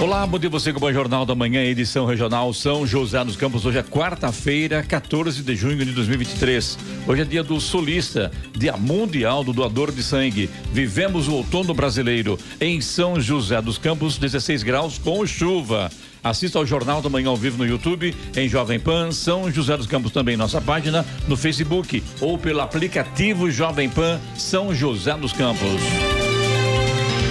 Olá, bom dia você com o Jornal da Manhã, edição regional São José dos Campos. Hoje é quarta-feira, 14 de junho de 2023. Hoje é dia do solista, dia mundial do doador de sangue. Vivemos o outono brasileiro em São José dos Campos, 16 graus com chuva. Assista ao Jornal da Manhã ao vivo no YouTube, em Jovem Pan, São José dos Campos também nossa página, no Facebook ou pelo aplicativo Jovem Pan São José dos Campos.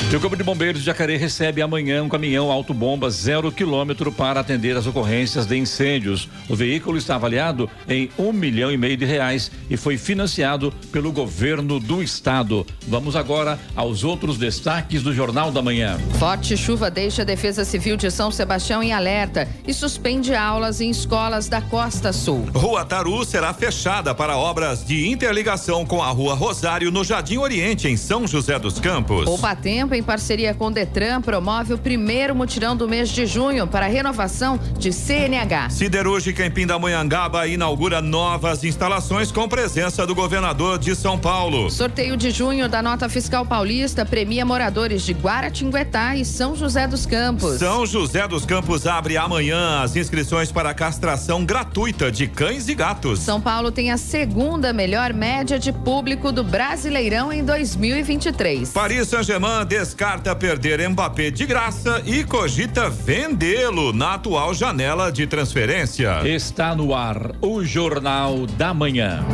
E o Corpo de Bombeiros de Jacareí recebe amanhã um caminhão autobomba zero quilômetro para atender as ocorrências de incêndios. O veículo está avaliado em um milhão e meio de reais e foi financiado pelo governo do estado. Vamos agora aos outros destaques do Jornal da Manhã. Forte chuva deixa a Defesa Civil de São Sebastião em alerta e suspende aulas em escolas da Costa Sul. Rua Taru será fechada para obras de interligação com a Rua Rosário no Jardim Oriente, em São José dos Campos. Poupa Tempo em parceria com o Detran, promove o primeiro mutirão do mês de junho para a renovação de CNH. Siderúrgica em Pindamonhangaba inaugura novas instalações com presença do governador de São Paulo. Sorteio de junho da nota fiscal paulista premia moradores de Guaratinguetá e São José dos Campos. São José dos Campos abre amanhã as inscrições para a castração gratuita de cães e gatos. São Paulo tem a segunda melhor média de público do Brasileirão em 2023. Paris Saint-Germain descarta perder Mbappé de graça e cogita vendê-lo na atual janela de transferência. Está no ar o Jornal da Manhã.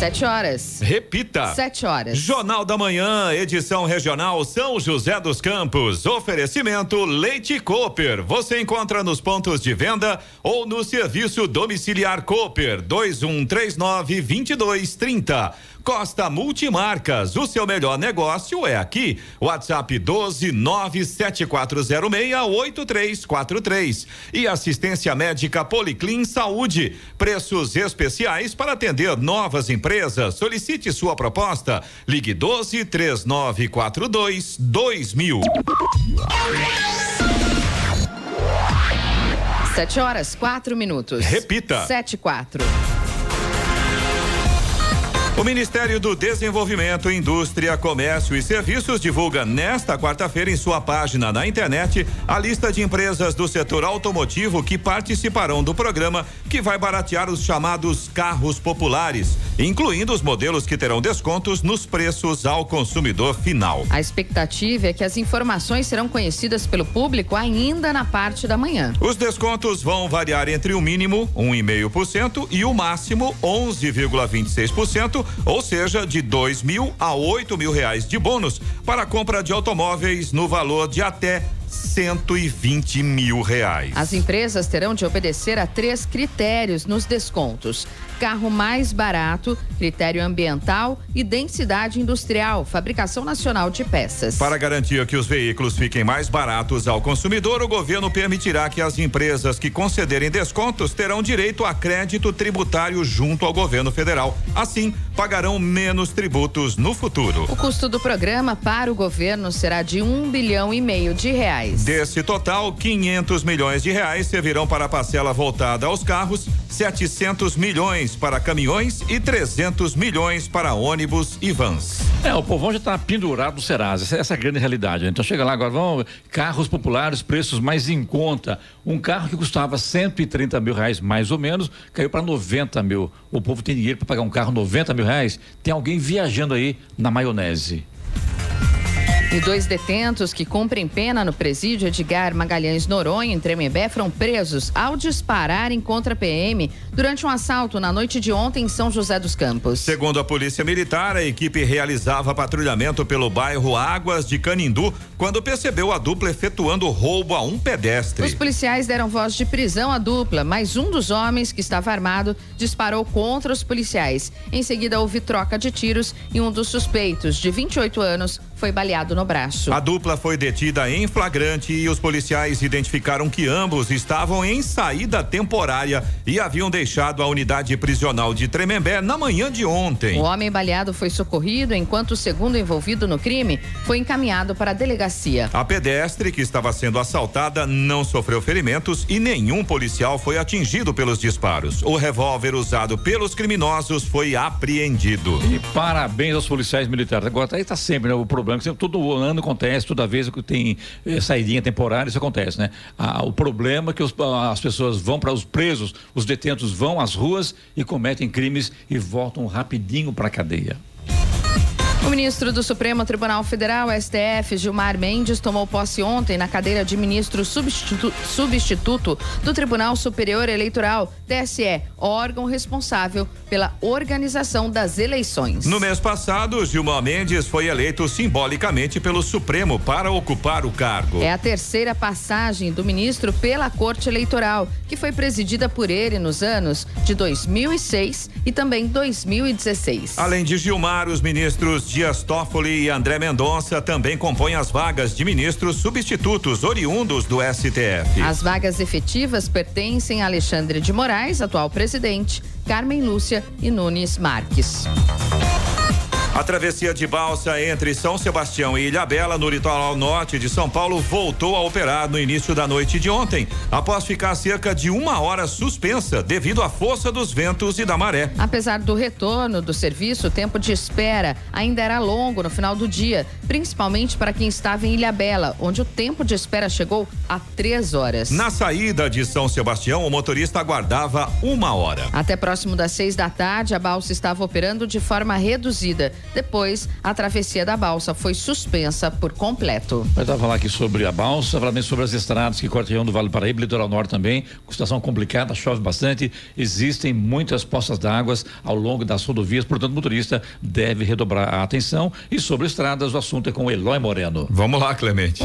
Sete horas. Repita. Sete horas. Jornal da Manhã, edição regional São José dos Campos. Oferecimento Leite Cooper. Você encontra nos pontos de venda ou no serviço domiciliar Cooper 2139 2230. Costa Multimarcas, o seu melhor negócio é aqui. WhatsApp 12 97406 8343. E assistência médica Policlin Saúde. Preços especiais para atender novas empresas. Solicite sua proposta. Ligue 12 3942 2000. Sete horas, quatro minutos. Repita. Sete, quatro. O Ministério do Desenvolvimento, Indústria, Comércio e Serviços divulga nesta quarta-feira em sua página na internet a lista de empresas do setor automotivo que participarão do programa que vai baratear os chamados carros populares, incluindo os modelos que terão descontos nos preços ao consumidor final. A expectativa é que as informações serão conhecidas pelo público ainda na parte da manhã. Os descontos vão variar entre o mínimo 1,5% e o máximo 11,26% ou seja, de dois mil a oito mil reais de bônus para a compra de automóveis no valor de até 120 mil reais. As empresas terão de obedecer a três critérios nos descontos: carro mais barato, critério ambiental e densidade industrial, fabricação nacional de peças. Para garantir que os veículos fiquem mais baratos ao consumidor, o governo permitirá que as empresas que concederem descontos terão direito a crédito tributário junto ao governo federal. Assim, pagarão menos tributos no futuro. O custo do programa para o governo será de um bilhão e meio de reais. Desse total, 500 milhões de reais servirão para a parcela voltada aos carros, 700 milhões para caminhões e 300 milhões para ônibus e vans. É, o povão já está pendurado no Serasa, essa, essa é a grande realidade. Então chega lá agora, vão carros populares, preços mais em conta. Um carro que custava 130 mil reais, mais ou menos, caiu para 90 mil. O povo tem dinheiro para pagar um carro 90 mil reais? Tem alguém viajando aí na maionese. E dois detentos que cumprem pena no presídio Edgar Magalhães Noronha, em Tremembé, foram presos ao dispararem contra a PM durante um assalto na noite de ontem em São José dos Campos. Segundo a Polícia Militar, a equipe realizava patrulhamento pelo bairro Águas de Canindu quando percebeu a dupla efetuando roubo a um pedestre. Os policiais deram voz de prisão à dupla, mas um dos homens que estava armado disparou contra os policiais. Em seguida, houve troca de tiros e um dos suspeitos, de 28 anos, foi baleado no braço. A dupla foi detida em flagrante e os policiais identificaram que ambos estavam em saída temporária e haviam deixado a unidade prisional de Tremembé na manhã de ontem. O homem baleado foi socorrido enquanto o segundo envolvido no crime foi encaminhado para a delegacia. A pedestre que estava sendo assaltada não sofreu ferimentos e nenhum policial foi atingido pelos disparos. O revólver usado pelos criminosos foi apreendido. E parabéns aos policiais militares. Agora aí está sempre né, o problema que todo ano acontece, toda vez que tem saidinha temporária isso acontece, né? Ah, o problema é que os, as pessoas vão para os presos, os detentos vão às ruas e cometem crimes e voltam rapidinho para a cadeia. O ministro do Supremo Tribunal Federal, STF, Gilmar Mendes, tomou posse ontem na cadeira de ministro substitu substituto do Tribunal Superior Eleitoral, TSE, órgão responsável pela organização das eleições. No mês passado, Gilmar Mendes foi eleito simbolicamente pelo Supremo para ocupar o cargo. É a terceira passagem do ministro pela Corte Eleitoral, que foi presidida por ele nos anos de 2006 e também 2016. Além de Gilmar, os ministros Dias Toffoli e André Mendonça também compõem as vagas de ministros substitutos oriundos do STF. As vagas efetivas pertencem a Alexandre de Moraes, atual presidente, Carmen Lúcia e Nunes Marques. A travessia de balsa entre São Sebastião e Ilhabela, no litoral norte de São Paulo, voltou a operar no início da noite de ontem, após ficar cerca de uma hora suspensa devido à força dos ventos e da maré. Apesar do retorno do serviço, o tempo de espera ainda era longo no final do dia, principalmente para quem estava em Ilhabela, onde o tempo de espera chegou a três horas. Na saída de São Sebastião, o motorista aguardava uma hora. Até próximo das seis da tarde, a balsa estava operando de forma reduzida. Depois, a travessia da balsa foi suspensa por completo. Eu estava falar aqui sobre a balsa, também sobre as estradas que cortam do Vale do Paraíba, litoral norte também, com situação complicada, chove bastante, existem muitas poças d'água ao longo das rodovias, portanto o motorista deve redobrar a atenção e sobre estradas o assunto é com Eloy Moreno. Vamos lá, Clemente.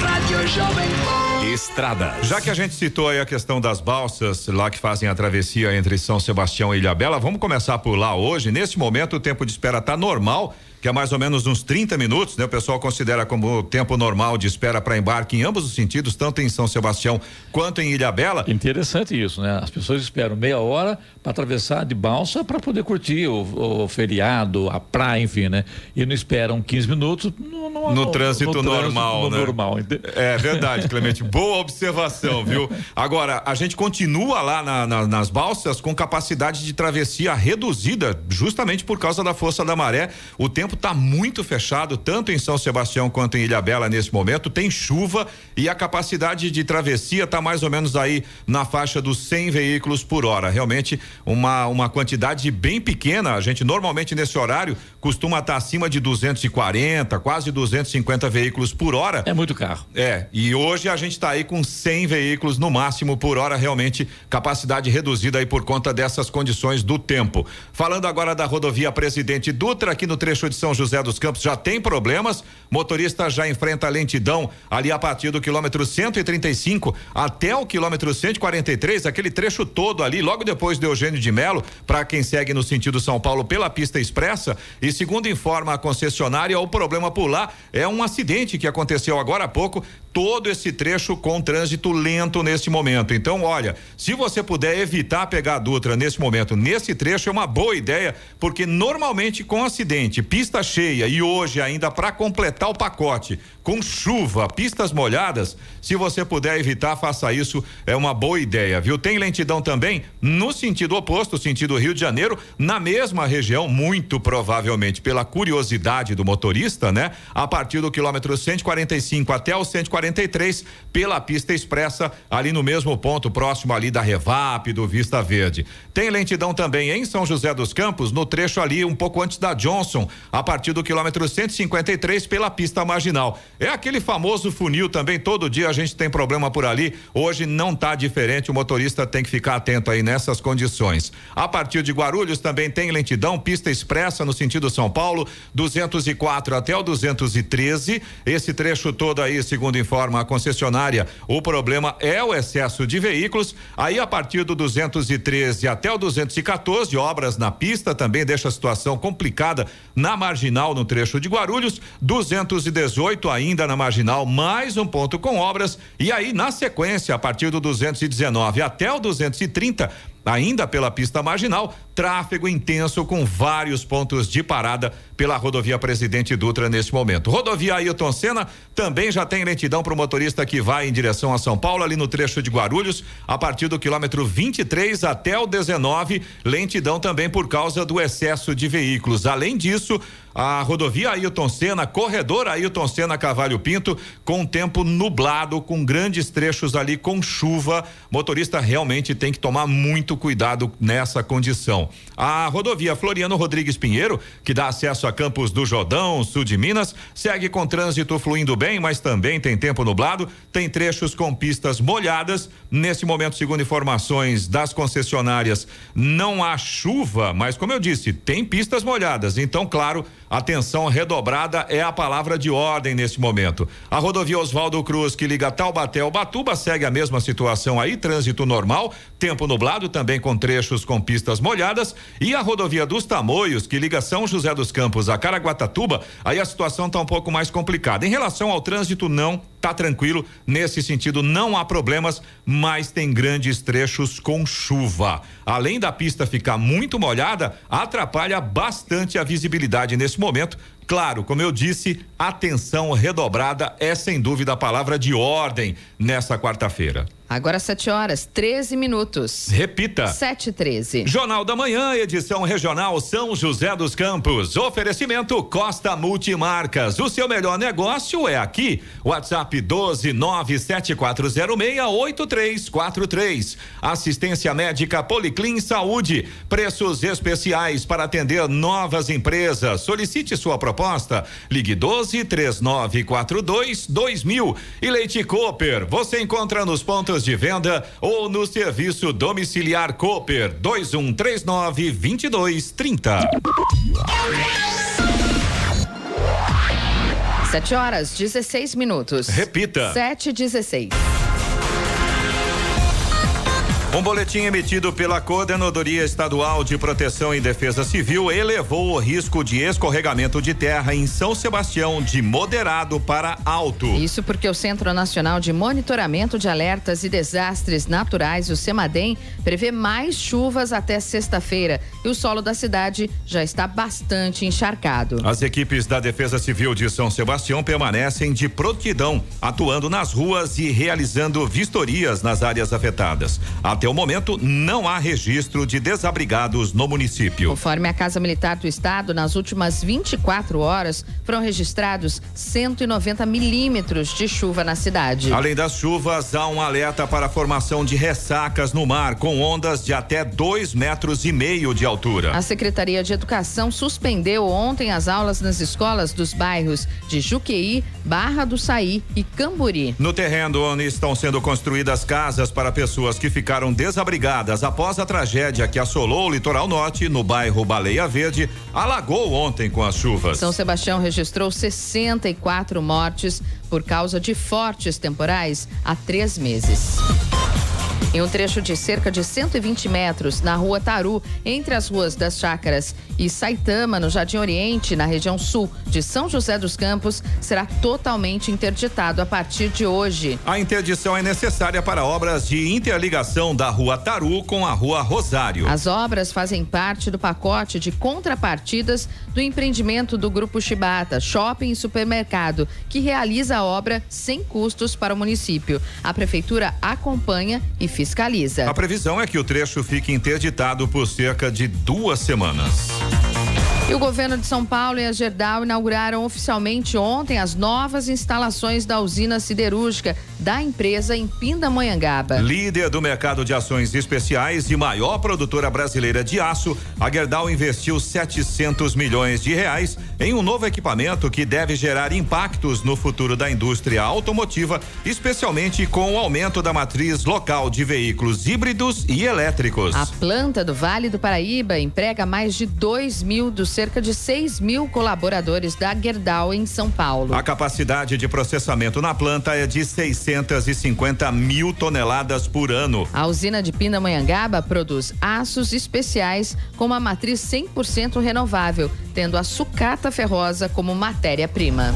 Rádio Jovem Estrada. Já que a gente citou aí a questão das balsas lá que fazem a travessia entre São Sebastião e Ilhabela, vamos começar por lá hoje. Nesse momento o tempo de espera está normal que é mais ou menos uns 30 minutos, né? O pessoal considera como o tempo normal de espera para embarque em ambos os sentidos, tanto em São Sebastião quanto em Ilhabela. Interessante isso, né? As pessoas esperam meia hora para atravessar de balsa para poder curtir o, o, feriado, a praia, enfim, né? E não esperam 15 minutos no, no, no, no trânsito, no normal, trânsito né? normal. É verdade, Clemente. Boa observação, viu? Agora, a gente continua lá na, na, nas balsas com capacidade de travessia reduzida, justamente por causa da força da maré. O tempo está muito fechado, tanto em São Sebastião quanto em Ilhabela nesse momento. Tem chuva e a capacidade de travessia está mais ou menos aí na faixa dos 100 veículos por hora. Realmente uma, uma quantidade bem pequena. A gente normalmente nesse horário costuma estar tá acima de 240, quase 250 veículos por hora. É muito carro. É, e hoje a gente está aí com 100 veículos no máximo por hora, realmente capacidade reduzida aí por conta dessas condições do tempo. Falando agora da rodovia Presidente Dutra, aqui no trecho de São José dos Campos já tem problemas. Motorista já enfrenta lentidão ali a partir do quilômetro 135 até o quilômetro 143, aquele trecho todo ali, logo depois do Eugênio de Melo, para quem segue no sentido São Paulo pela pista expressa. E segundo informa a concessionária, o problema por lá é um acidente que aconteceu agora há pouco todo esse trecho com trânsito lento nesse momento. Então, olha, se você puder evitar pegar a Dutra nesse momento, nesse trecho é uma boa ideia, porque normalmente com acidente, pista cheia e hoje ainda para completar o pacote, com chuva, pistas molhadas, se você puder evitar, faça isso, é uma boa ideia, viu? Tem lentidão também no sentido oposto, sentido Rio de Janeiro, na mesma região, muito provavelmente pela curiosidade do motorista, né? A partir do quilômetro 145 até o 143, pela pista expressa, ali no mesmo ponto, próximo ali da Revap, do Vista Verde. Tem lentidão também em São José dos Campos, no trecho ali um pouco antes da Johnson, a partir do quilômetro 153 pela pista marginal. É aquele famoso funil também, todo dia a gente tem problema por ali. Hoje não está diferente, o motorista tem que ficar atento aí nessas condições. A partir de Guarulhos também tem lentidão, pista expressa no sentido São Paulo, 204 até o 213. Esse trecho todo aí, segundo informe informa a concessionária, o problema é o excesso de veículos. Aí, a partir do 213 até o 214, obras na pista também deixa a situação complicada na marginal no trecho de Guarulhos. 218 ainda na marginal, mais um ponto com obras. E aí, na sequência, a partir do 219 até o 230, ainda pela pista marginal, tráfego intenso com vários pontos de parada pela rodovia Presidente Dutra neste momento. Rodovia Ailton Senna também já tem lentidão para o motorista que vai em direção a São Paulo, ali no trecho de Guarulhos, a partir do quilômetro 23 até o 19, lentidão também por causa do excesso de veículos. Além disso, a rodovia Ailton Senna, corredor Ailton Senna Cavalho Pinto, com tempo nublado, com grandes trechos ali com chuva. Motorista realmente tem que tomar muito cuidado nessa condição. A rodovia Floriano Rodrigues Pinheiro, que dá acesso a Campos do Jordão, sul de Minas, segue com trânsito fluindo bem, mas também tem tempo nublado, tem trechos com pistas molhadas. Nesse momento, segundo informações das concessionárias, não há chuva, mas como eu disse, tem pistas molhadas. Então, claro, Atenção redobrada é a palavra de ordem nesse momento. A rodovia Oswaldo Cruz, que liga Taubaté ao Batuba, segue a mesma situação aí, trânsito normal, tempo nublado, também com trechos com pistas molhadas. E a rodovia dos Tamoios, que liga São José dos Campos a Caraguatatuba, aí a situação está um pouco mais complicada. Em relação ao trânsito, não, tá tranquilo. Nesse sentido, não há problemas, mas tem grandes trechos com chuva. Além da pista ficar muito molhada, atrapalha bastante a visibilidade nesse momento. Claro, como eu disse, atenção redobrada é sem dúvida a palavra de ordem nessa quarta-feira. Agora 7 horas, 13 minutos. Repita. 7 13. Jornal da Manhã, edição regional São José dos Campos. Oferecimento Costa Multimarcas. O seu melhor negócio é aqui. WhatsApp 12974068343. Assistência médica Policlin Saúde. Preços especiais para atender novas empresas. Solicite sua proposta. Ligue 12 3942 2000. E Leite Cooper. Você encontra nos pontos pontos de venda ou no serviço domiciliar Cooper 2139 2230. Sete horas, 16 minutos. Repita. Sete dezesseis. Um boletim emitido pela Coordenadoria Estadual de Proteção e Defesa Civil elevou o risco de escorregamento de terra em São Sebastião de moderado para alto. Isso porque o Centro Nacional de Monitoramento de Alertas e Desastres Naturais, o CEMADEM, prevê mais chuvas até sexta-feira e o solo da cidade já está bastante encharcado. As equipes da Defesa Civil de São Sebastião permanecem de prontidão, atuando nas ruas e realizando vistorias nas áreas afetadas. Até até o momento, não há registro de desabrigados no município. Conforme a Casa Militar do Estado, nas últimas 24 horas foram registrados 190 milímetros de chuva na cidade. Além das chuvas, há um alerta para a formação de ressacas no mar, com ondas de até dois metros e meio de altura. A Secretaria de Educação suspendeu ontem as aulas nas escolas dos bairros de Juqueí, Barra do Saí e Camburi. No terreno onde estão sendo construídas casas para pessoas que ficaram desabrigadas após a tragédia que assolou o litoral norte, no bairro Baleia Verde, alagou ontem com as chuvas. São Sebastião registrou 64 mortes por causa de fortes temporais há três meses. Em um trecho de cerca de 120 metros, na rua Taru, entre as ruas das Chácaras e Saitama, no Jardim Oriente, na região sul de São José dos Campos, será totalmente interditado a partir de hoje. A interdição é necessária para obras de interligação da rua Taru com a rua Rosário. As obras fazem parte do pacote de contrapartidas do empreendimento do Grupo Chibata, Shopping e Supermercado, que realiza a obra sem custos para o município. A Prefeitura acompanha e fiscaliza. A previsão é que o trecho fique interditado por cerca de duas semanas. E o governo de São Paulo e a Gerdau inauguraram oficialmente ontem as novas instalações da usina siderúrgica da empresa em Pindamonhangaba. Líder do mercado de ações especiais e maior produtora brasileira de aço, a Gerdau investiu 700 milhões de reais em um novo equipamento que deve gerar impactos no futuro da indústria automotiva, especialmente com o aumento da matriz local de veículos híbridos e elétricos. A planta do Vale do Paraíba emprega mais de 2 mil dos cerca de 6 mil colaboradores da Gerdau em São Paulo. A capacidade de processamento na planta é de 650 mil toneladas por ano. A usina de Pindamonhangaba produz aços especiais com uma matriz 100% renovável, tendo a sucata ferrosa como matéria-prima.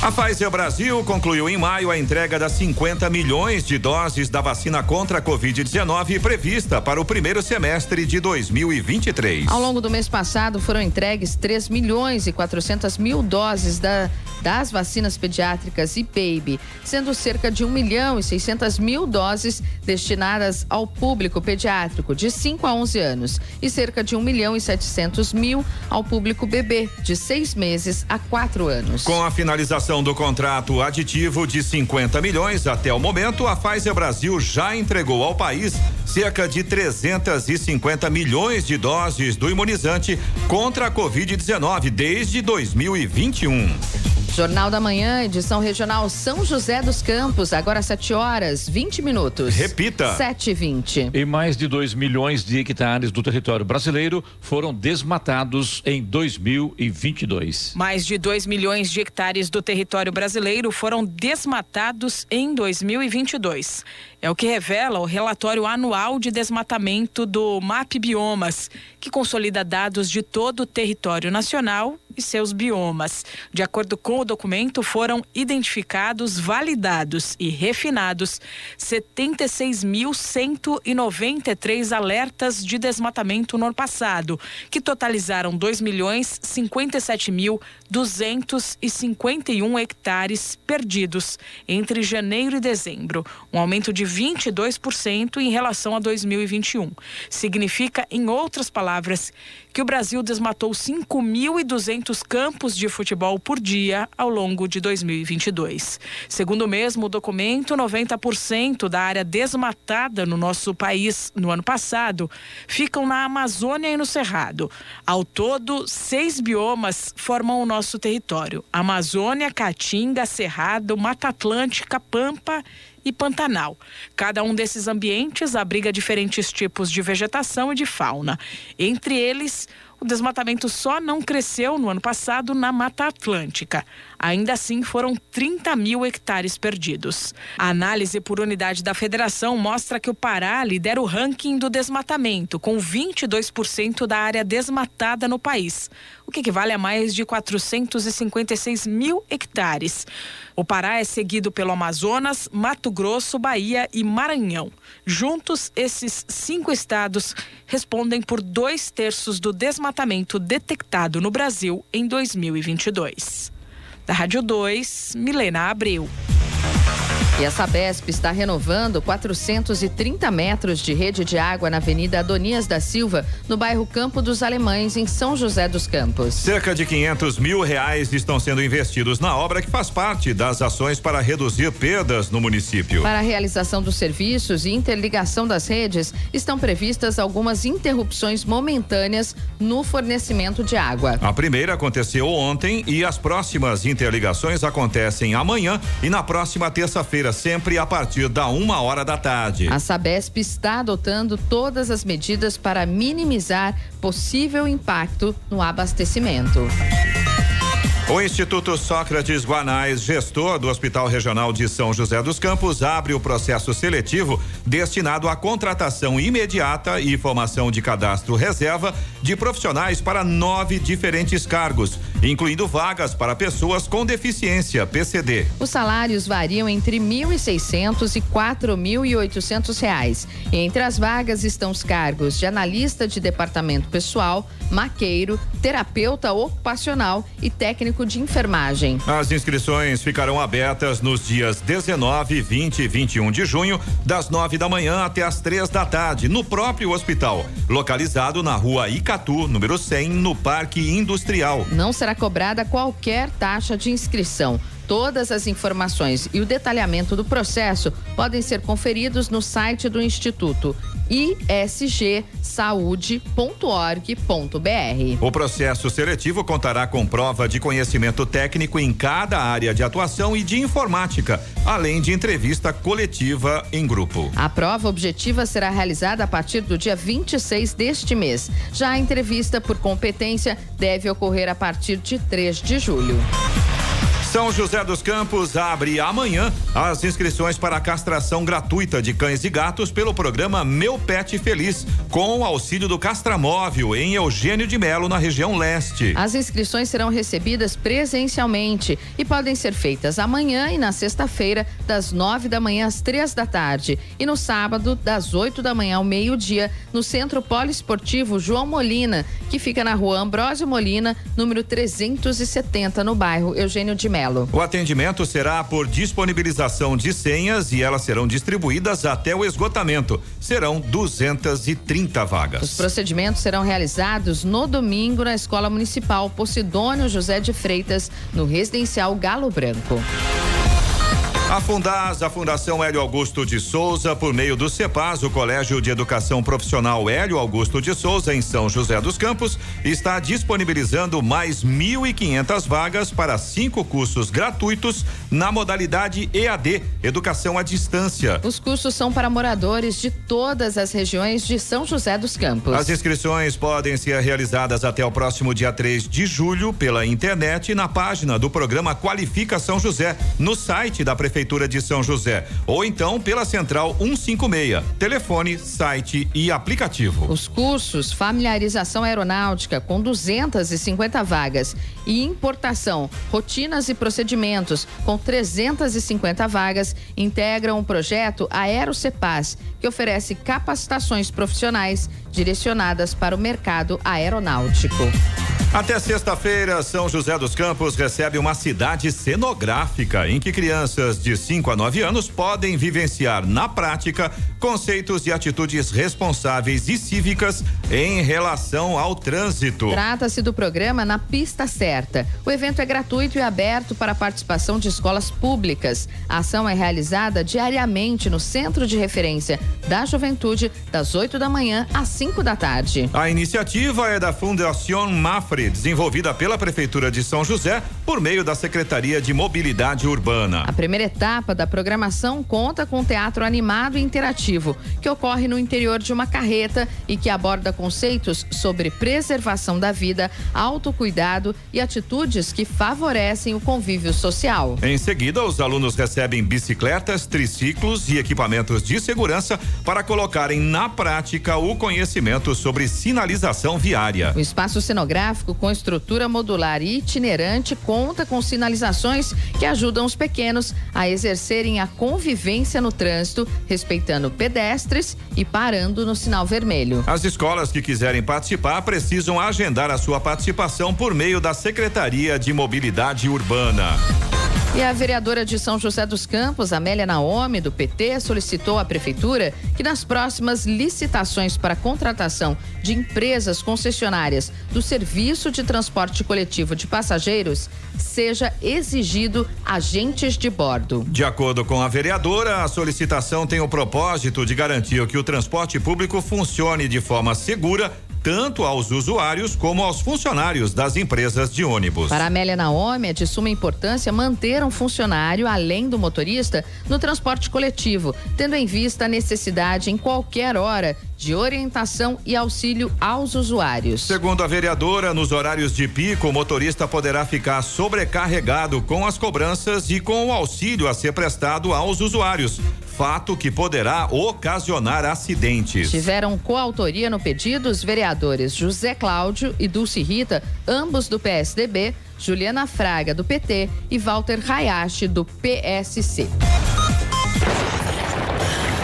A Pfizer Brasil concluiu em maio a entrega das 50 milhões de doses da vacina contra a Covid-19 prevista para o primeiro semestre de 2023. Ao longo do mês passado, foram entregues 3 milhões e 400 mil doses da, das vacinas pediátricas e Baby, sendo cerca de 1 milhão e 600 mil doses destinadas ao público pediátrico de 5 a 11 anos e cerca de 1 milhão e 700 mil ao público bebê de 6 meses a 4 anos. Com a finalização do contrato aditivo de 50 milhões até o momento, a Pfizer Brasil já entregou ao país cerca de 350 milhões de doses do imunizante contra a Covid-19 desde 2021. Jornal da Manhã, edição regional São José dos Campos, agora 7 horas 20 minutos. Repita. 7 e 20. E mais de 2 milhões de hectares do território brasileiro foram desmatados em 2022. Mais de 2 milhões de hectares do território brasileiro foram desmatados em 2022. É o que revela o relatório anual de desmatamento do MAP Biomas, que consolida dados de todo o território nacional e seus biomas. De acordo com o documento, foram identificados, validados e refinados 76.193 alertas de desmatamento no ano passado, que totalizaram 2 milhões 57 mil 251 hectares perdidos entre janeiro e dezembro, um aumento de 22% em relação a 2021. Significa, em outras palavras, que o Brasil desmatou 5.200 campos de futebol por dia ao longo de 2022. Segundo o mesmo documento, 90% da área desmatada no nosso país no ano passado ficam na Amazônia e no Cerrado. Ao todo, seis biomas formam o nosso território: Amazônia, Caatinga, Cerrado, Mata Atlântica, Pampa e Pantanal. Cada um desses ambientes abriga diferentes tipos de vegetação e de fauna. Entre eles, o desmatamento só não cresceu no ano passado na Mata Atlântica. Ainda assim, foram 30 mil hectares perdidos. A análise por unidade da federação mostra que o Pará lidera o ranking do desmatamento, com 22% da área desmatada no país, o que equivale a mais de 456 mil hectares. O Pará é seguido pelo Amazonas, Mato Grosso, Bahia e Maranhão. Juntos, esses cinco estados respondem por dois terços do desmatamento detectado no Brasil em 2022. Da Rádio 2, Milena Abreu. E a Sabesp está renovando 430 metros de rede de água na Avenida Adonias da Silva, no bairro Campo dos Alemães, em São José dos Campos. Cerca de 500 mil reais estão sendo investidos na obra que faz parte das ações para reduzir perdas no município. Para a realização dos serviços e interligação das redes, estão previstas algumas interrupções momentâneas no fornecimento de água. A primeira aconteceu ontem e as próximas interligações acontecem amanhã e na próxima terça-feira sempre a partir da uma hora da tarde. A Sabesp está adotando todas as medidas para minimizar possível impacto no abastecimento. O Instituto Sócrates Guanais, gestor do Hospital Regional de São José dos Campos, abre o processo seletivo destinado à contratação imediata e formação de cadastro reserva de profissionais para nove diferentes cargos, incluindo vagas para pessoas com deficiência, PCD. Os salários variam entre R$ 1.600 e 4.800 reais. Entre as vagas estão os cargos de analista de departamento pessoal, maqueiro, terapeuta ocupacional e técnico de enfermagem. As inscrições ficarão abertas nos dias 19, 20 e 21 de junho, das 9 da manhã até as três da tarde, no próprio hospital, localizado na rua Icatu, número 100, no Parque Industrial. Não será cobrada qualquer taxa de inscrição. Todas as informações e o detalhamento do processo podem ser conferidos no site do Instituto isgsaude.org.br. O processo seletivo contará com prova de conhecimento técnico em cada área de atuação e de informática, além de entrevista coletiva em grupo. A prova objetiva será realizada a partir do dia 26 deste mês. Já a entrevista por competência deve ocorrer a partir de 3 de julho. São José dos Campos abre amanhã as inscrições para a castração gratuita de cães e gatos pelo programa Meu Pet Feliz, com o auxílio do Castramóvel em Eugênio de Melo, na região leste. As inscrições serão recebidas presencialmente e podem ser feitas amanhã e na sexta-feira, das nove da manhã às três da tarde, e no sábado, das oito da manhã ao meio-dia, no Centro Poliesportivo João Molina, que fica na rua Ambrósio Molina, número 370, no bairro Eugênio de Melo. Melo. O atendimento será por disponibilização de senhas e elas serão distribuídas até o esgotamento. Serão 230 vagas. Os procedimentos serão realizados no domingo na Escola Municipal Posidônio José de Freitas, no residencial Galo Branco. A Fundas, a Fundação Hélio Augusto de Souza, por meio do CEPAS, o Colégio de Educação Profissional Hélio Augusto de Souza, em São José dos Campos, está disponibilizando mais 1.500 vagas para cinco cursos gratuitos na modalidade EAD, Educação à Distância. Os cursos são para moradores de todas as regiões de São José dos Campos. As inscrições podem ser realizadas até o próximo dia 3 de julho pela internet e na página do programa Qualifica São José, no site da Prefeitura Prefeitura de São José, ou então pela Central 156. Telefone, site e aplicativo. Os cursos Familiarização Aeronáutica com 250 vagas e Importação, Rotinas e Procedimentos com 350 vagas integram o projeto AeroCepas, que oferece capacitações profissionais direcionadas para o mercado aeronáutico. Até sexta-feira, São José dos Campos recebe uma cidade cenográfica em que crianças de 5 a 9 anos podem vivenciar na prática conceitos e atitudes responsáveis e cívicas em relação ao trânsito. Trata-se do programa Na Pista Certa. O evento é gratuito e aberto para a participação de escolas públicas. A ação é realizada diariamente no Centro de Referência da Juventude, das 8 da manhã às 5 da tarde. A iniciativa é da Fundação Mafra desenvolvida pela Prefeitura de São José por meio da Secretaria de Mobilidade Urbana. A primeira etapa da programação conta com um teatro animado e interativo, que ocorre no interior de uma carreta e que aborda conceitos sobre preservação da vida, autocuidado e atitudes que favorecem o convívio social. Em seguida, os alunos recebem bicicletas, triciclos e equipamentos de segurança para colocarem na prática o conhecimento sobre sinalização viária. O espaço cenográfico com estrutura modular e itinerante conta com sinalizações que ajudam os pequenos a exercerem a convivência no trânsito, respeitando pedestres e parando no sinal vermelho. As escolas que quiserem participar precisam agendar a sua participação por meio da Secretaria de Mobilidade Urbana. E a vereadora de São José dos Campos, Amélia Naomi, do PT, solicitou à Prefeitura que nas próximas licitações para contratação de empresas concessionárias do serviço de transporte coletivo de passageiros seja exigido agentes de bordo. De acordo com a vereadora, a solicitação tem o propósito de garantir que o transporte público funcione de forma segura tanto aos usuários como aos funcionários das empresas de ônibus. Para Amélia Naomi, é de suma importância manter um funcionário, além do motorista, no transporte coletivo, tendo em vista a necessidade em qualquer hora de orientação e auxílio aos usuários. Segundo a vereadora, nos horários de pico, o motorista poderá ficar sobrecarregado com as cobranças e com o auxílio a ser prestado aos usuários fato que poderá ocasionar acidentes. Tiveram coautoria no pedido os vereadores José Cláudio e Dulce Rita, ambos do PSDB, Juliana Fraga, do PT e Walter Hayashi, do PSC.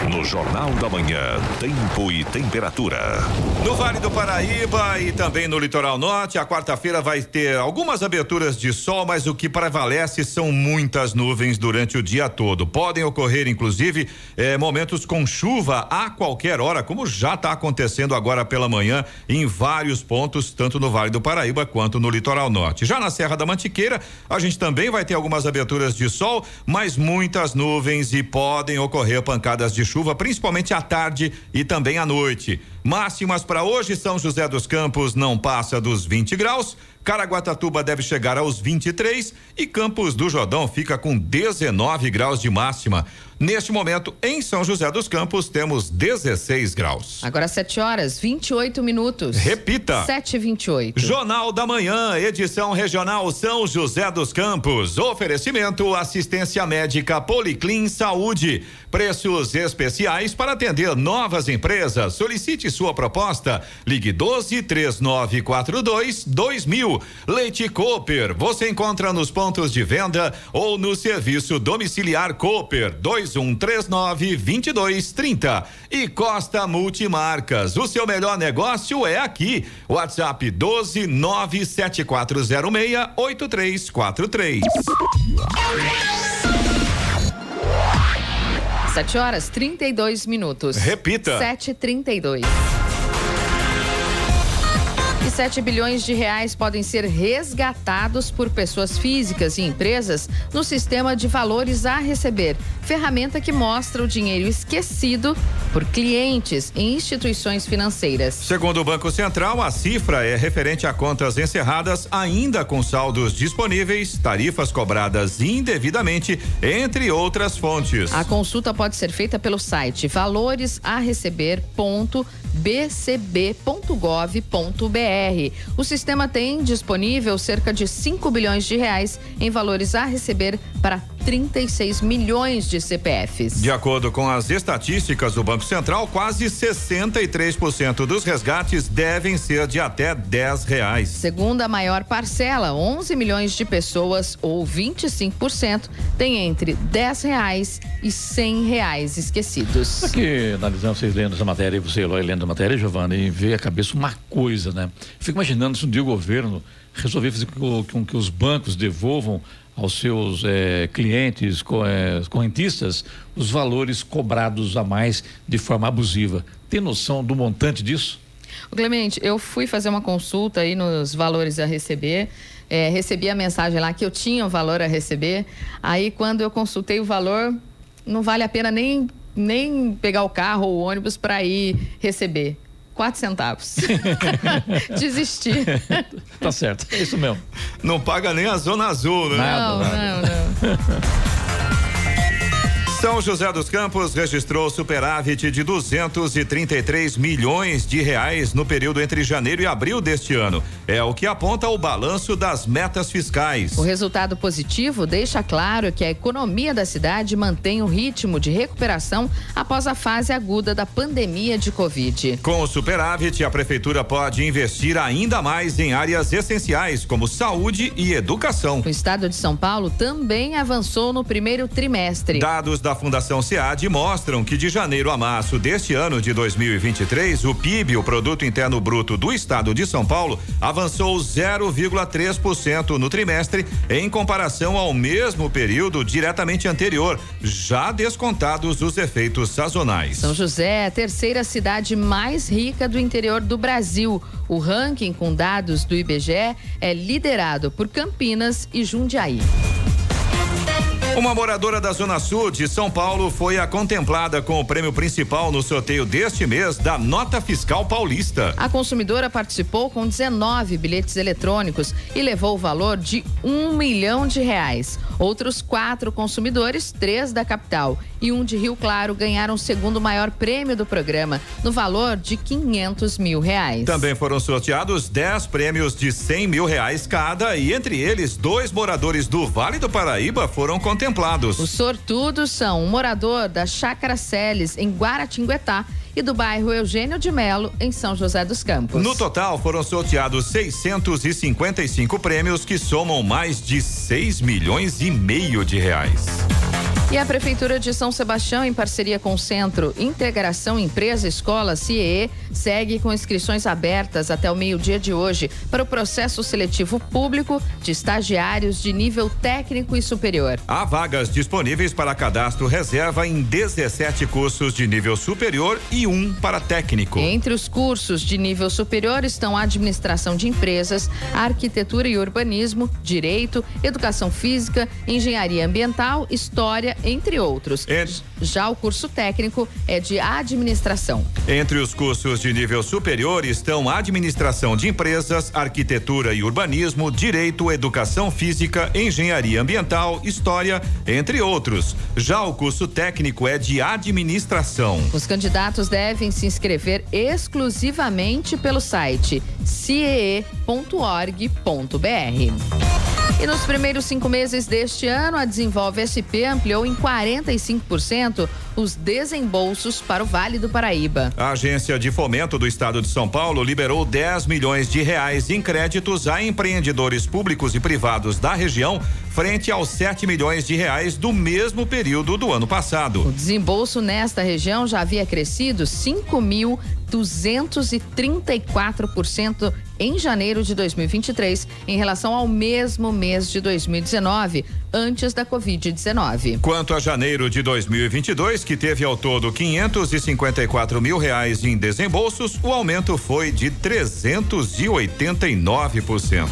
No Jornal da Manhã, tempo e temperatura. No Vale do Paraíba e também no Litoral Norte, a quarta-feira vai ter algumas aberturas de sol, mas o que prevalece são muitas nuvens durante o dia todo. Podem ocorrer, inclusive, eh, momentos com chuva a qualquer hora, como já está acontecendo agora pela manhã em vários pontos, tanto no Vale do Paraíba quanto no Litoral Norte. Já na Serra da Mantiqueira, a gente também vai ter algumas aberturas de sol, mas muitas nuvens e podem ocorrer pancadas de chuva chuva, principalmente à tarde e também à noite. Máximas para hoje, São José dos Campos não passa dos 20 graus. Caraguatatuba deve chegar aos 23 e Campos do Jordão fica com 19 graus de máxima. Neste momento, em São José dos Campos, temos 16 graus. Agora 7 horas 28 minutos. Repita. 7 e 28 Jornal da Manhã, edição regional São José dos Campos. Oferecimento assistência médica Policlin Saúde. Preços especiais para atender novas empresas. Solicite sua proposta. Ligue 12 3942 2000. Leite Cooper. Você encontra nos pontos de venda ou no serviço domiciliar Cooper 2139 2230. E Costa Multimarcas. O seu melhor negócio é aqui. WhatsApp 12 97406 8343. 7 horas 32 minutos. Repita. 7 e 32 e 7 bilhões de reais podem ser resgatados por pessoas físicas e empresas no sistema de valores a receber, ferramenta que mostra o dinheiro esquecido por clientes em instituições financeiras. Segundo o Banco Central, a cifra é referente a contas encerradas ainda com saldos disponíveis, tarifas cobradas indevidamente, entre outras fontes. A consulta pode ser feita pelo site valoresareceber.com bcb.gov.br. O sistema tem disponível cerca de 5 bilhões de reais em valores a receber para 36 milhões de CPFs. De acordo com as estatísticas do Banco Central, quase 63% dos resgates devem ser de até 10 reais. Segunda maior parcela, 11 milhões de pessoas ou 25% têm entre 10 reais e 100 reais esquecidos. Aqui analisando vocês lendo essa matéria e você Eloy lendo a matéria, Giovana, e vê a cabeça uma coisa, né? Fico imaginando se um dia o governo resolver fazer com que os bancos devolvam aos seus eh, clientes, eh, correntistas, os valores cobrados a mais de forma abusiva. Tem noção do montante disso? Clemente, eu fui fazer uma consulta aí nos valores a receber. Eh, recebi a mensagem lá que eu tinha o valor a receber. Aí, quando eu consultei o valor, não vale a pena nem, nem pegar o carro ou o ônibus para ir receber. Quatro centavos. Desisti. tá certo, é isso mesmo. Não paga nem a zona azul, né? Não, não, não. São José dos Campos registrou superávit de 233 milhões de reais no período entre janeiro e abril deste ano. É o que aponta o balanço das metas fiscais. O resultado positivo deixa claro que a economia da cidade mantém o ritmo de recuperação após a fase aguda da pandemia de Covid. Com o superávit, a prefeitura pode investir ainda mais em áreas essenciais como saúde e educação. O estado de São Paulo também avançou no primeiro trimestre. Dados da Fundação SEAD mostram que de janeiro a março deste ano de 2023, o PIB, o Produto Interno Bruto do Estado de São Paulo, avançou 0,3% no trimestre em comparação ao mesmo período diretamente anterior, já descontados os efeitos sazonais. São José é a terceira cidade mais rica do interior do Brasil. O ranking com dados do IBGE é liderado por Campinas e Jundiaí. Uma moradora da Zona Sul de São Paulo foi a contemplada com o prêmio principal no sorteio deste mês da Nota Fiscal Paulista. A consumidora participou com 19 bilhetes eletrônicos e levou o valor de um milhão de reais. Outros quatro consumidores, três da capital e um de Rio Claro, ganharam o segundo maior prêmio do programa, no valor de 500 mil reais. Também foram sorteados 10 prêmios de 100 mil reais cada e entre eles dois moradores do Vale do Paraíba foram contemplados contemplados. Os sortudos são um morador da Chácara Celes, em Guaratinguetá, e do bairro Eugênio de Melo, em São José dos Campos. No total, foram sorteados 655 prêmios que somam mais de 6 milhões e meio de reais. E a Prefeitura de São Sebastião, em parceria com o Centro Integração Empresa Escola CIE, segue com inscrições abertas até o meio-dia de hoje para o processo seletivo público de estagiários de nível técnico e superior. Há vagas disponíveis para cadastro reserva em 17 cursos de nível superior e um para técnico. Entre os cursos de nível superior estão administração de empresas, arquitetura e urbanismo, direito, educação física, engenharia ambiental, história entre outros. Já o curso técnico é de administração. Entre os cursos de nível superior estão administração de empresas, arquitetura e urbanismo, direito, educação física, engenharia ambiental, história, entre outros. Já o curso técnico é de administração. Os candidatos devem se inscrever exclusivamente pelo site ciee.org.br. E nos primeiros cinco meses deste ano, a Desenvolve SP ampliou em 45% os desembolsos para o Vale do Paraíba. A Agência de Fomento do Estado de São Paulo liberou 10 milhões de reais em créditos a empreendedores públicos e privados da região, frente aos 7 milhões de reais do mesmo período do ano passado. O desembolso nesta região já havia crescido 5.234% em janeiro de 2023 em relação ao mesmo mês de 2019, antes da Covid-19. Quanto a janeiro de 2022, que teve ao todo 554 mil reais em desembolsos, o aumento foi de 389%.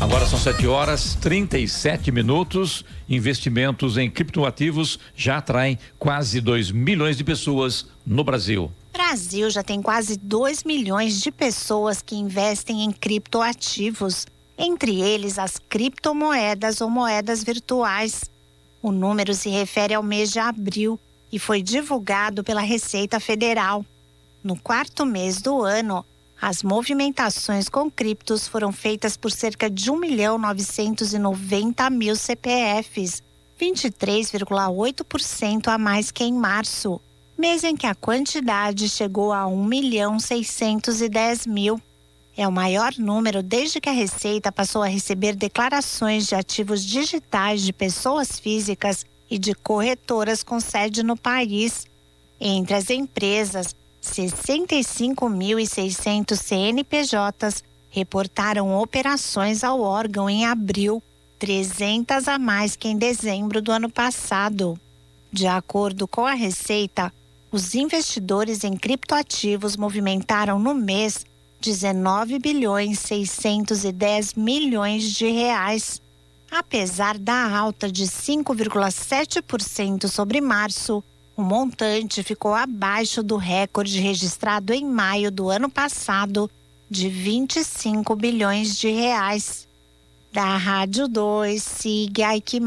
Agora são 7 horas 37 minutos. Investimentos em criptoativos já atraem quase 2 milhões de pessoas no Brasil. Brasil já tem quase 2 milhões de pessoas que investem em criptoativos, entre eles as criptomoedas ou moedas virtuais. O número se refere ao mês de abril e foi divulgado pela Receita Federal. No quarto mês do ano, as movimentações com criptos foram feitas por cerca de 1 milhão 990 mil CPFs, 23,8% a mais que em março mês em que a quantidade chegou a 1 milhão 610 mil. É o maior número desde que a Receita passou a receber declarações de ativos digitais de pessoas físicas e de corretoras com sede no país. Entre as empresas, 65.600 CNPJs reportaram operações ao órgão em abril, 300 a mais que em dezembro do ano passado. De acordo com a Receita, os investidores em criptoativos movimentaram no mês 19 bilhões 610 milhões de reais. Apesar da alta de 5,7% sobre março, o montante ficou abaixo do recorde registrado em maio do ano passado, de 25 bilhões de reais. Da Rádio 2, siga Ike.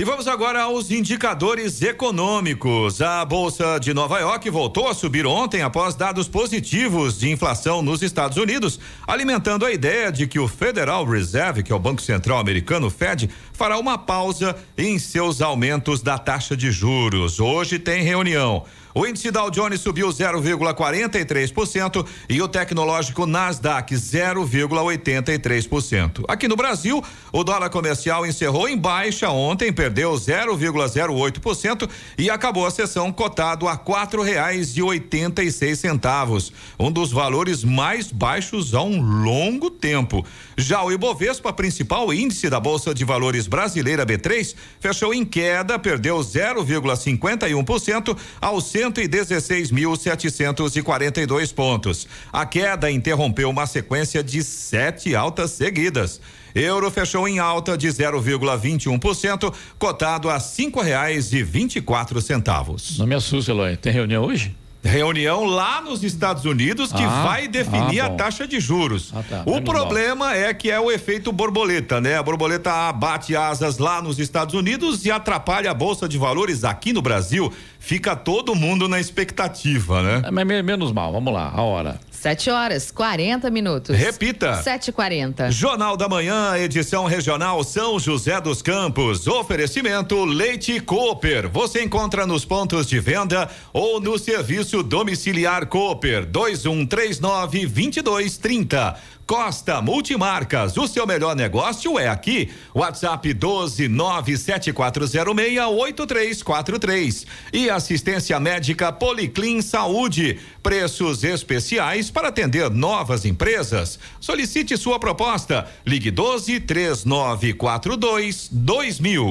E vamos agora aos indicadores econômicos. A Bolsa de Nova York voltou a subir ontem após dados positivos de inflação nos Estados Unidos, alimentando a ideia de que o Federal Reserve, que é o Banco Central Americano, Fed, fará uma pausa em seus aumentos da taxa de juros. Hoje tem reunião. O índice Dow Jones subiu 0,43% e o tecnológico Nasdaq 0,83%. Aqui no Brasil, o dólar comercial encerrou em baixa ontem, perdeu 0,08% e acabou a sessão cotado a quatro reais e oitenta e seis centavos, um dos valores mais baixos há um longo tempo. Já o Ibovespa, principal índice da Bolsa de Valores brasileira B3, fechou em queda, perdeu 0,51% ao 116.742 pontos. A queda interrompeu uma sequência de sete altas seguidas. Euro fechou em alta de 0,21%, cotado a cinco reais e vinte e quatro centavos. Não me assusta, Eloy. Tem reunião hoje? Reunião lá nos Estados Unidos que Ah, vai definir ah, a bom. taxa de juros. Ah, tá. O Menos problema é que é o efeito borboleta, né? A borboleta bate asas lá nos Estados Unidos e atrapalha a bolsa de valores aqui no Brasil. Fica todo mundo na expectativa, né? É, mas me- menos mal, vamos lá, a hora. 7 horas, 40 minutos. Repita. 7h40. Jornal da Manhã, edição regional São José dos Campos. Oferecimento Leite Cooper. Você encontra nos pontos de venda ou no serviço domiciliar Cooper 2139 2230. Costa Multimarcas, o seu melhor negócio é aqui. WhatsApp 12974068343 e assistência médica Policlin Saúde. Preços especiais para atender novas empresas. Solicite sua proposta. Ligue 12 3942 2000.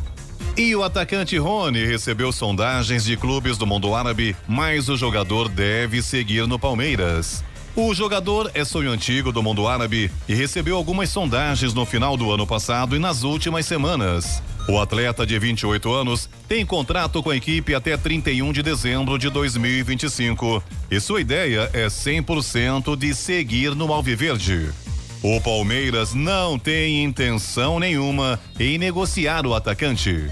E o atacante Rony recebeu sondagens de clubes do mundo árabe, mas o jogador deve seguir no Palmeiras. O jogador é sonho antigo do mundo árabe e recebeu algumas sondagens no final do ano passado e nas últimas semanas. O atleta de 28 anos tem contrato com a equipe até 31 de dezembro de 2025 e sua ideia é 100% de seguir no Alviverde. O Palmeiras não tem intenção nenhuma em negociar o atacante.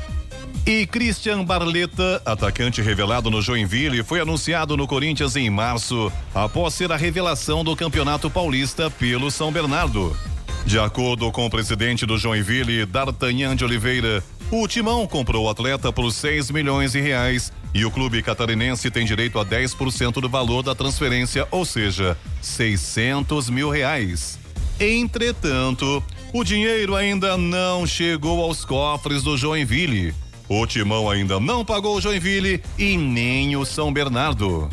E Christian Barleta, atacante revelado no Joinville, foi anunciado no Corinthians em março, após ser a revelação do Campeonato Paulista pelo São Bernardo. De acordo com o presidente do Joinville, D'Artagnan de Oliveira, o Timão comprou o atleta por 6 milhões de reais e o clube catarinense tem direito a 10% do valor da transferência, ou seja, 600 mil reais. Entretanto, o dinheiro ainda não chegou aos cofres do Joinville. O Timão ainda não pagou o Joinville e nem o São Bernardo.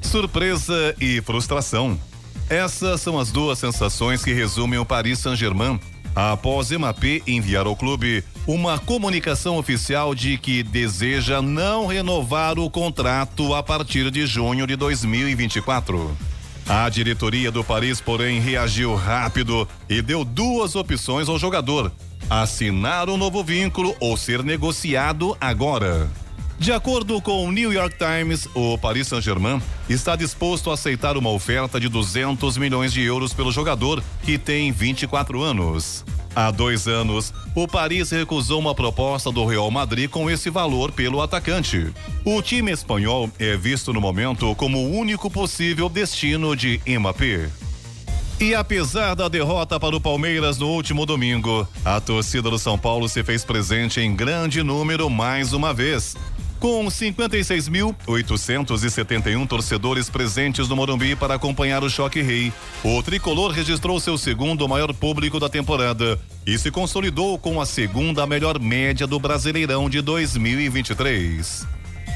Surpresa e frustração. Essas são as duas sensações que resumem o Paris Saint-Germain após MAP enviar ao clube uma comunicação oficial de que deseja não renovar o contrato a partir de junho de 2024. A diretoria do Paris, porém, reagiu rápido e deu duas opções ao jogador: assinar um novo vínculo ou ser negociado agora. De acordo com o New York Times, o Paris Saint-Germain está disposto a aceitar uma oferta de 200 milhões de euros pelo jogador, que tem 24 anos. Há dois anos, o Paris recusou uma proposta do Real Madrid com esse valor pelo atacante. O time espanhol é visto no momento como o único possível destino de Mbappé. E apesar da derrota para o Palmeiras no último domingo, a torcida do São Paulo se fez presente em grande número mais uma vez. Com 56.871 torcedores presentes no Morumbi para acompanhar o Choque Rei, o tricolor registrou seu segundo maior público da temporada e se consolidou com a segunda melhor média do Brasileirão de 2023.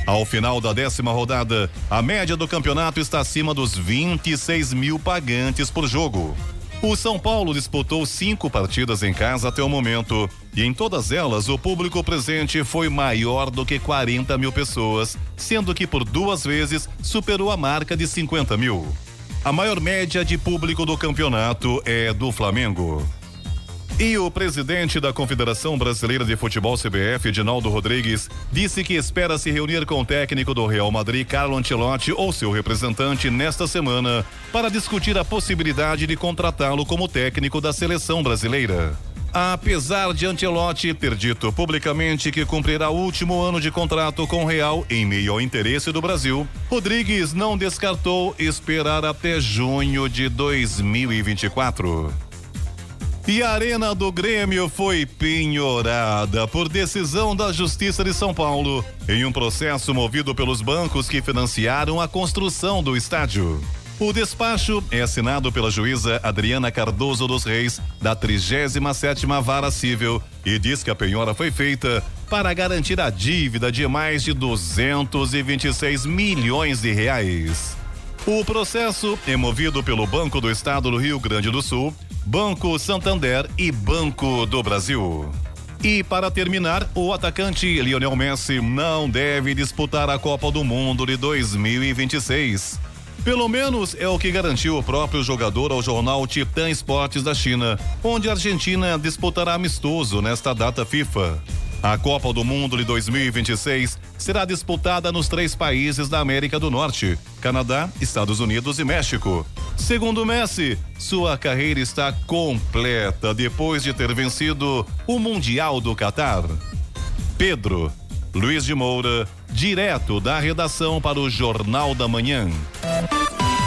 Ao final da décima rodada, a média do campeonato está acima dos 26 mil pagantes por jogo. O São Paulo disputou cinco partidas em casa até o momento, e em todas elas o público presente foi maior do que 40 mil pessoas, sendo que por duas vezes superou a marca de 50 mil. A maior média de público do campeonato é do Flamengo. E o presidente da Confederação Brasileira de Futebol CBF, Edinaldo Rodrigues, disse que espera se reunir com o técnico do Real Madrid, Carlo Ancelotti, ou seu representante, nesta semana, para discutir a possibilidade de contratá-lo como técnico da seleção brasileira. Apesar de Ancelotti ter dito publicamente que cumprirá o último ano de contrato com o Real em meio ao interesse do Brasil, Rodrigues não descartou esperar até junho de 2024. E a Arena do Grêmio foi penhorada por decisão da Justiça de São Paulo em um processo movido pelos bancos que financiaram a construção do estádio. O despacho é assinado pela juíza Adriana Cardoso dos Reis, da 37ª Vara Civil, e diz que a penhora foi feita para garantir a dívida de mais de 226 milhões de reais. O processo é movido pelo Banco do Estado do Rio Grande do Sul Banco Santander e Banco do Brasil. E para terminar, o atacante Lionel Messi não deve disputar a Copa do Mundo de 2026. Pelo menos é o que garantiu o próprio jogador ao jornal Titan Esportes da China, onde a Argentina disputará amistoso nesta data FIFA. A Copa do Mundo de 2026 será disputada nos três países da América do Norte: Canadá, Estados Unidos e México. Segundo Messi, sua carreira está completa depois de ter vencido o Mundial do Catar. Pedro Luiz de Moura, direto da redação para o Jornal da Manhã.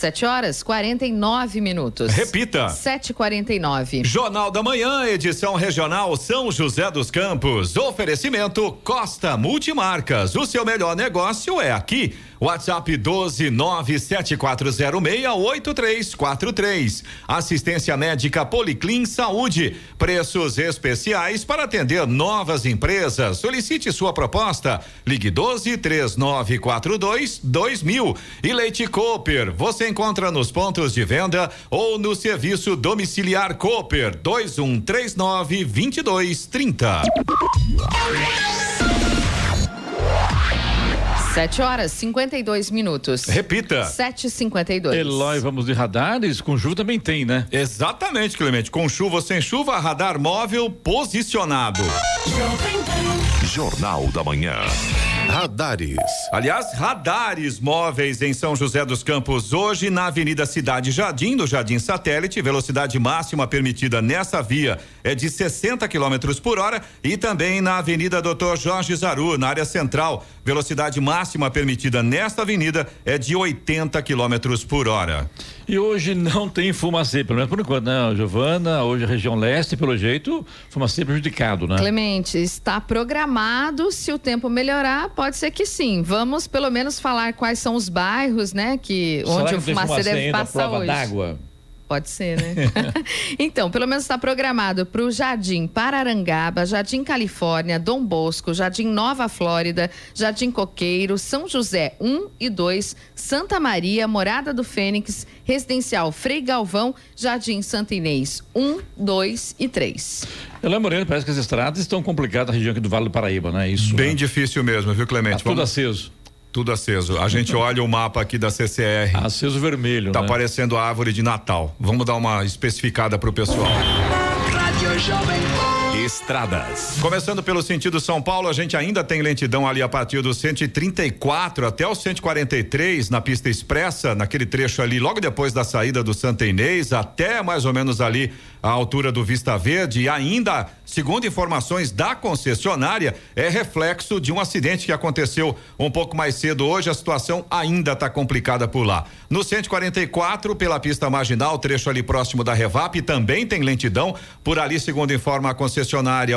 7 horas 49 minutos. Repita. 7h49. Jornal da Manhã, edição regional São José dos Campos. Oferecimento Costa Multimarcas. O seu melhor negócio é aqui. WhatsApp 12974068343. Assistência médica Policlin Saúde. Preços especiais para atender novas empresas. Solicite sua proposta. Ligue 12 3942 2000. E Leite Cooper. Você encontra nos pontos de venda ou no serviço domiciliar Cooper 2139 2230. 7 horas 52 minutos. Repita. 7h52. Eloy, vamos de radares, com chuva também tem, né? Exatamente, Clemente. Com chuva ou sem chuva, radar móvel posicionado. Jornal da Manhã. Radares. Aliás, radares móveis em São José dos Campos hoje na Avenida Cidade Jardim, do Jardim Satélite, velocidade máxima permitida nessa via é de 60 km por hora e também na Avenida Doutor Jorge Zaru, na área central, velocidade máxima permitida nesta avenida é de 80 km por hora. E hoje não tem fumacê, pelo menos por enquanto, né, Giovana? Hoje a região leste, pelo jeito, fumacê prejudicado, né? Clemente, está programado, se o tempo melhorar, pode ser que sim. Vamos pelo menos falar quais são os bairros, né, que Será onde que o tem fumacê deve passar hoje. d'água? Pode ser, né? então, pelo menos está programado para o Jardim Pararangaba, Jardim Califórnia, Dom Bosco, Jardim Nova Flórida, Jardim Coqueiro, São José 1 e 2, Santa Maria, Morada do Fênix, Residencial Frei Galvão, Jardim Santa Inês 1, 2 e 3. Eloy Moreno, parece que as estradas estão complicadas na região aqui do Vale do Paraíba, né? Isso. Bem né? difícil mesmo, viu, Clemente? Tá tudo aceso. Tudo aceso. A gente olha o mapa aqui da CCR. Aceso vermelho, Tá né? parecendo a árvore de Natal. Vamos dar uma especificada pro pessoal. Rádio Jovem Pan. Estradas. Começando pelo sentido São Paulo, a gente ainda tem lentidão ali a partir do 134 até o 143 na pista expressa, naquele trecho ali, logo depois da saída do Santa Inês, até mais ou menos ali a altura do Vista Verde. E ainda, segundo informações da concessionária, é reflexo de um acidente que aconteceu um pouco mais cedo hoje. A situação ainda está complicada por lá. No 144, pela pista marginal, trecho ali próximo da Revap, também tem lentidão. Por ali, segundo informa a concessionária,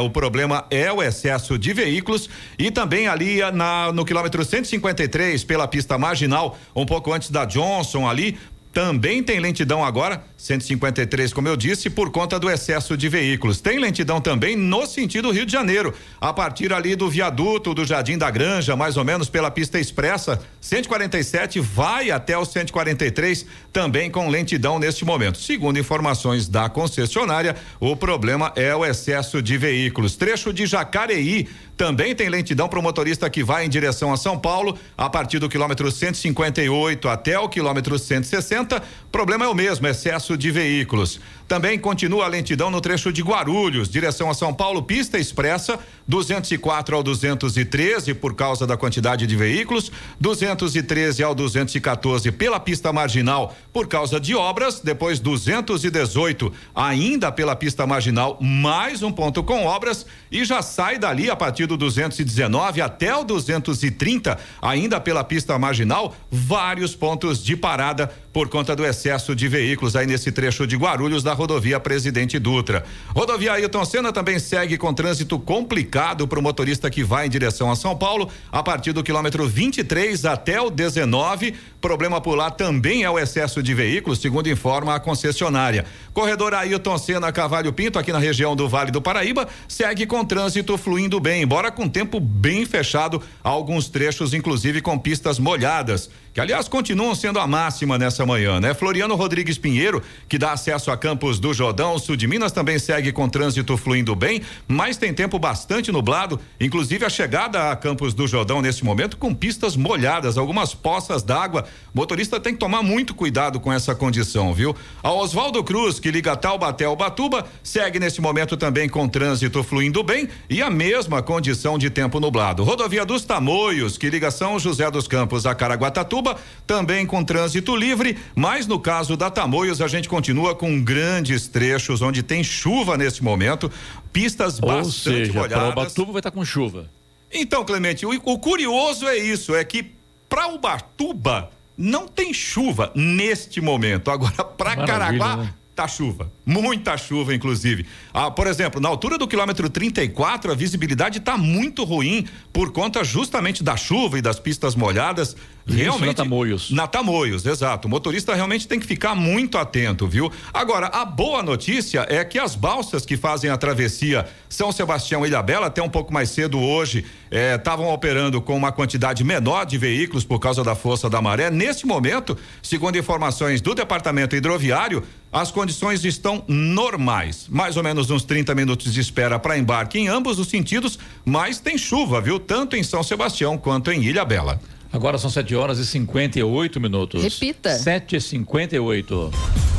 o problema é o excesso de veículos e também ali na, no quilômetro 153, pela pista marginal, um pouco antes da Johnson ali, também tem lentidão agora, 153, como eu disse, por conta do excesso de veículos. Tem lentidão também no sentido Rio de Janeiro, a partir ali do viaduto do Jardim da Granja, mais ou menos pela pista expressa, 147 vai até o 143, também com lentidão neste momento. Segundo informações da concessionária, o problema é o excesso de veículos. Trecho de Jacareí também tem lentidão para o motorista que vai em direção a São Paulo, a partir do quilômetro 158 até o quilômetro 160. Problema é o mesmo, excesso de veículos. Também continua a lentidão no trecho de Guarulhos, direção a São Paulo, pista expressa, 204 ao 213 por causa da quantidade de veículos, 213 ao 214 pela pista marginal por causa de obras, depois 218 ainda pela pista marginal, mais um ponto com obras e já sai dali a partir do 219 até o 230 ainda pela pista marginal, vários pontos de parada por conta do excesso de veículos aí nesse trecho de Guarulhos da rodovia Presidente Dutra. Rodovia Ailton Senna também segue com trânsito complicado para o motorista que vai em direção a São Paulo, a partir do quilômetro 23 até o 19. Problema por lá também é o excesso de veículos, segundo informa a concessionária. Corredor Ailton Senna Cavalho Pinto, aqui na região do Vale do Paraíba, segue com trânsito fluindo bem, embora com tempo bem fechado, alguns trechos, inclusive com pistas molhadas. Que aliás continuam sendo a máxima nessa manhã, né? Floriano Rodrigues Pinheiro, que dá acesso a Campos do Jordão, sul de Minas, também segue com trânsito fluindo bem, mas tem tempo bastante nublado, inclusive a chegada a Campos do Jordão nesse momento com pistas molhadas, algumas poças d'água. Motorista tem que tomar muito cuidado com essa condição, viu? A Oswaldo Cruz, que liga Taubaté ao Batuba, segue nesse momento também com trânsito fluindo bem e a mesma condição de tempo nublado. Rodovia dos Tamoios, que liga São José dos Campos a Caraguatatuba, também com trânsito livre, mas no caso da Tamoios a gente continua com grandes trechos onde tem chuva nesse momento, pistas Ou bastante seja, molhadas. Ubatuba vai estar com chuva. Então, Clemente, o, o curioso é isso, é que para Ubatuba não tem chuva neste momento. Agora, para Caraguá, né? Tá chuva. Muita chuva, inclusive. Ah, por exemplo, na altura do quilômetro 34, a visibilidade está muito ruim por conta justamente da chuva e das pistas molhadas. Isso, realmente. na Tamoios. Na Tamoios, exato. O motorista realmente tem que ficar muito atento, viu? Agora, a boa notícia é que as balsas que fazem a travessia São Sebastião e Ilhabela, até um pouco mais cedo hoje, estavam operando com uma quantidade menor de veículos por causa da força da maré. Nesse momento, segundo informações do Departamento Hidroviário, as condições estão normais. Mais ou menos uns 30 minutos de espera para embarque em ambos os sentidos, mas tem chuva, viu? Tanto em São Sebastião quanto em Ilhabela. Agora são 7 horas e 58 minutos. Repita. 7 e 58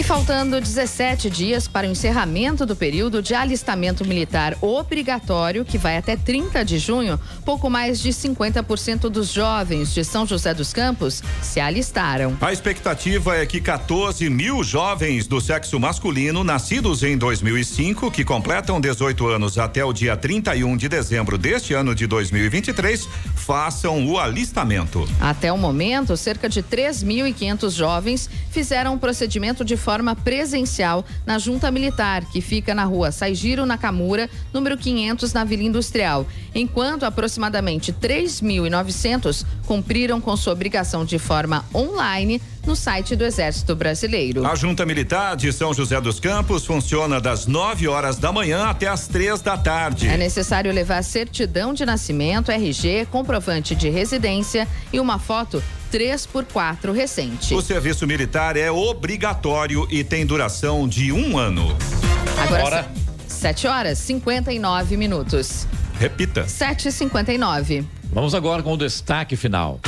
E faltando 17 dias para o encerramento do período de alistamento militar obrigatório, que vai até 30 de junho, pouco mais de 50% dos jovens de São José dos Campos se alistaram. A expectativa é que 14 mil jovens do sexo masculino, nascidos em 2005, que completam 18 anos até o dia 31 de dezembro deste ano de 2023, façam o alistamento. Até o momento, cerca de 3.500 jovens fizeram o procedimento de forma presencial na Junta Militar, que fica na rua Saigiro Nakamura, número 500, na Vila Industrial, enquanto aproximadamente 3.900 cumpriram com sua obrigação de forma online no site do Exército Brasileiro. A Junta Militar de São José dos Campos funciona das 9 horas da manhã até as três da tarde. É necessário levar certidão de nascimento, RG, comprovante de residência e uma foto 3x4 recente. O serviço militar é obrigatório e tem duração de um ano. Agora, Hora. 7 horas 59 minutos. Repita. 7h59. Vamos agora com o destaque final.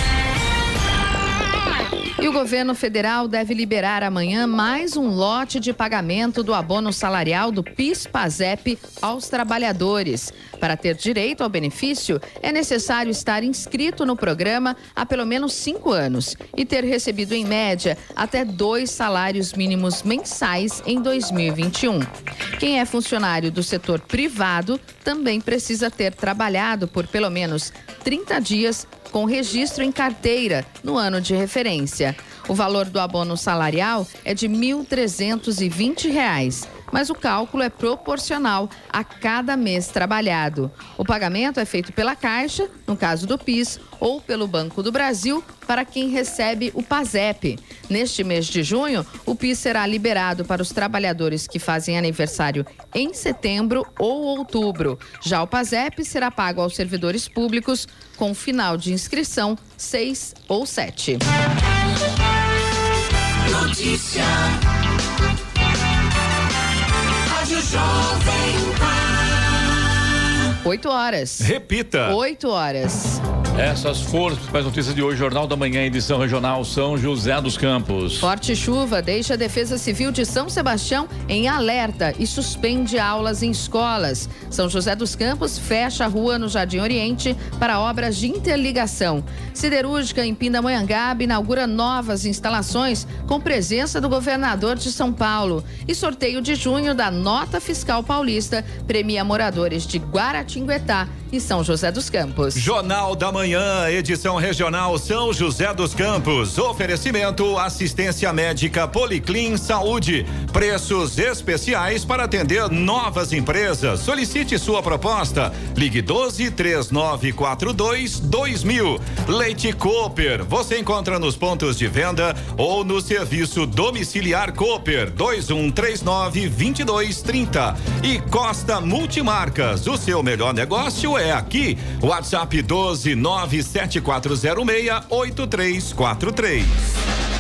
E o governo federal deve liberar amanhã mais um lote de pagamento do abono salarial do PIS-PASEP aos trabalhadores. Para ter direito ao benefício, é necessário estar inscrito no programa há pelo menos cinco anos e ter recebido, em média, até dois salários mínimos mensais em 2021. Quem é funcionário do setor privado também precisa ter trabalhado por pelo menos 30 dias com registro em carteira no ano de referência. O valor do abono salarial é de R$ 1.320, mas o cálculo é proporcional a cada mês trabalhado. O pagamento é feito pela Caixa, no caso do PIS, ou pelo Banco do Brasil, para quem recebe o PASEP. Neste mês de junho, o PIS será liberado para os trabalhadores que fazem aniversário em setembro ou outubro. Já o PASEP será pago aos servidores públicos com final de inscrição 6 ou 7. Notícia. Jovem Pan. 8 horas. Repita. 8 horas. Essas foram as principais notícias de hoje, Jornal da Manhã, edição regional São José dos Campos. Forte chuva deixa a Defesa Civil de São Sebastião em alerta e suspende aulas em escolas. São José dos Campos fecha a rua no Jardim Oriente para obras de interligação. Siderúrgica em Pindamonhangaba inaugura novas instalações com presença do governador de São Paulo. E sorteio de junho da Nota Fiscal Paulista premia moradores de Guaratinguetá e São José dos Campos. Jornal da Manhã, edição regional São José dos Campos. Oferecimento assistência médica Policlin Saúde. Preços especiais para atender novas empresas. Solicite sua proposta. Ligue 12 3942 2000. Leite Cooper. Você encontra nos pontos de venda ou no serviço domiciliar Cooper 2139 2230. E Costa Multimarcas. O seu melhor negócio é é aqui. WhatsApp 12 97406 8343.